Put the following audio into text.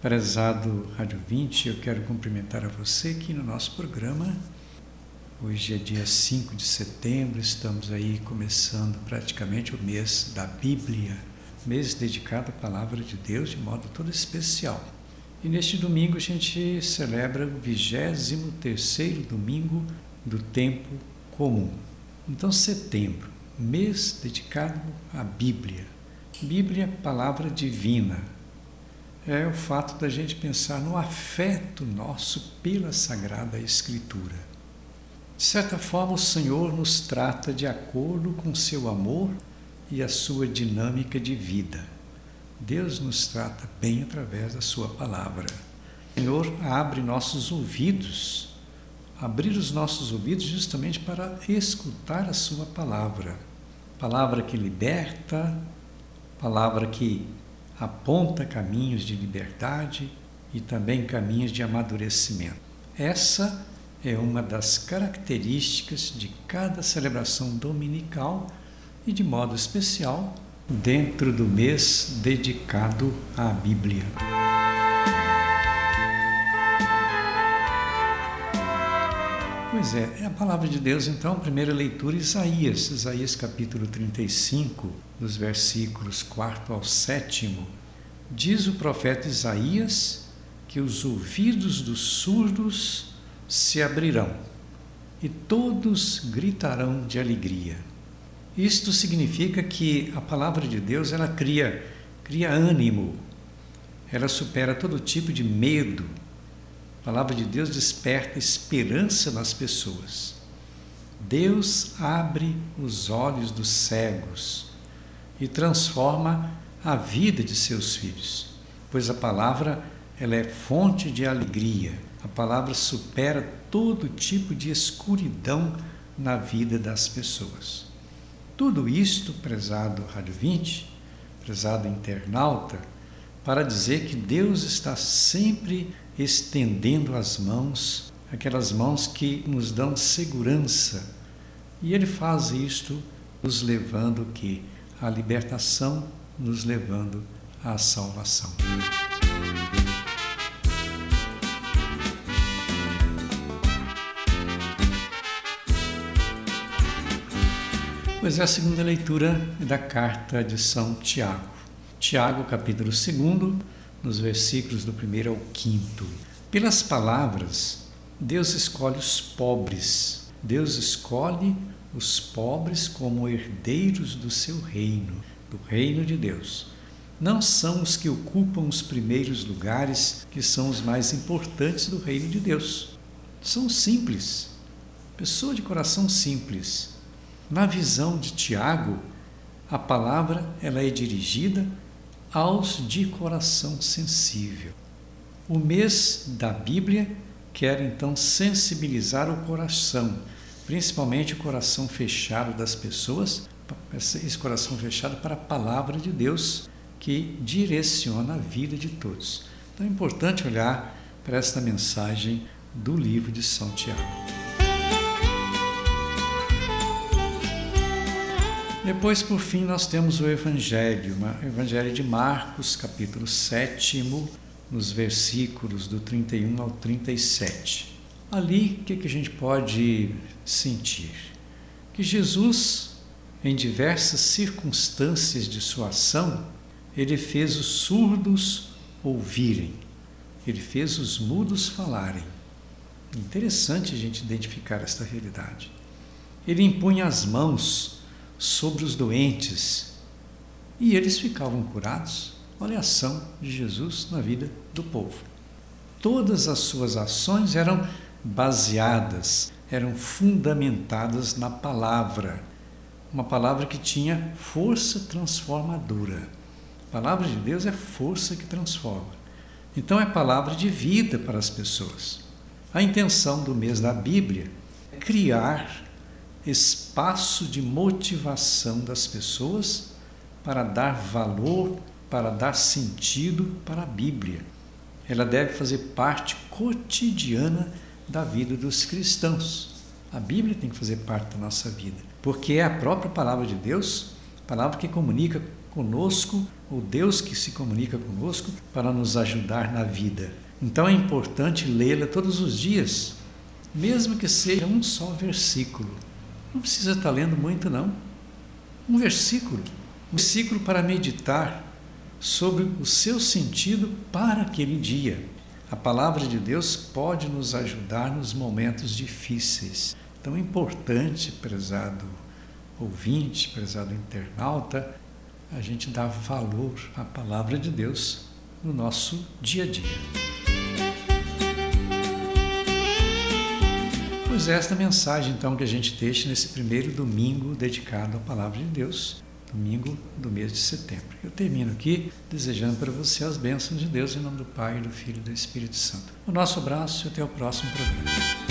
Prezado Rádio 20, eu quero cumprimentar a você aqui no nosso programa. Hoje é dia 5 de setembro, estamos aí começando praticamente o mês da Bíblia, mês dedicado à palavra de Deus de modo todo especial. E neste domingo a gente celebra o 23º domingo do tempo comum. Então, setembro, mês dedicado à Bíblia. Bíblia, palavra divina, é o fato da gente pensar no afeto nosso pela Sagrada Escritura. De certa forma, o Senhor nos trata de acordo com seu amor e a sua dinâmica de vida. Deus nos trata bem através da Sua palavra. O Senhor abre nossos ouvidos, abrir os nossos ouvidos justamente para escutar a Sua palavra. Palavra que liberta, palavra que aponta caminhos de liberdade e também caminhos de amadurecimento. Essa é uma das características de cada celebração dominical e, de modo especial, dentro do mês dedicado à Bíblia. Pois é, é a palavra de Deus, então, primeira leitura, Isaías, Isaías capítulo 35, dos versículos 4 ao 7. Diz o profeta Isaías que os ouvidos dos surdos se abrirão e todos gritarão de alegria. Isto significa que a palavra de Deus ela cria, cria ânimo, ela supera todo tipo de medo, a palavra de Deus desperta esperança nas pessoas. Deus abre os olhos dos cegos e transforma a vida de seus filhos, pois a palavra ela é fonte de alegria. A palavra supera todo tipo de escuridão na vida das pessoas. Tudo isto, prezado Rádio 20, prezado internauta, para dizer que Deus está sempre estendendo as mãos, aquelas mãos que nos dão segurança. E ele faz isto nos levando que a libertação, nos levando à salvação. Pois é a segunda leitura da carta de São Tiago. Tiago, capítulo 2, nos versículos do primeiro ao quinto. Pelas palavras, Deus escolhe os pobres, Deus escolhe os pobres como herdeiros do seu reino, do reino de Deus. Não são os que ocupam os primeiros lugares que são os mais importantes do reino de Deus. São simples, pessoa de coração simples. Na visão de Tiago, a palavra ela é dirigida aos de coração sensível. O mês da Bíblia quer então sensibilizar o coração, principalmente o coração fechado das pessoas, esse coração fechado para a palavra de Deus que direciona a vida de todos. Então é importante olhar para esta mensagem do livro de São Tiago. Depois, por fim, nós temos o Evangelho, o Evangelho de Marcos, capítulo 7, nos versículos do 31 ao 37. Ali, o que, que a gente pode sentir? Que Jesus, em diversas circunstâncias de sua ação, ele fez os surdos ouvirem, ele fez os mudos falarem. Interessante a gente identificar esta realidade. Ele impunha as mãos sobre os doentes e eles ficavam curados. Olha a ação de Jesus na vida do povo. Todas as suas ações eram baseadas, eram fundamentadas na palavra, uma palavra que tinha força transformadora. A palavra de Deus é força que transforma. Então é palavra de vida para as pessoas. A intenção do mês da Bíblia é criar espaço de motivação das pessoas para dar valor, para dar sentido para a Bíblia. Ela deve fazer parte cotidiana da vida dos cristãos. A Bíblia tem que fazer parte da nossa vida, porque é a própria palavra de Deus, palavra que comunica conosco, o Deus que se comunica conosco para nos ajudar na vida. Então é importante lê-la todos os dias, mesmo que seja um só versículo. Não precisa estar lendo muito, não. Um versículo. Um versículo para meditar sobre o seu sentido para aquele dia. A palavra de Deus pode nos ajudar nos momentos difíceis. Então é importante, prezado ouvinte, prezado internauta, a gente dar valor à palavra de Deus no nosso dia a dia. Pois é esta mensagem então que a gente deixa nesse primeiro domingo dedicado à palavra de Deus, domingo do mês de setembro. Eu termino aqui desejando para você as bênçãos de Deus em nome do Pai, do Filho e do Espírito Santo. O nosso abraço e até o próximo programa.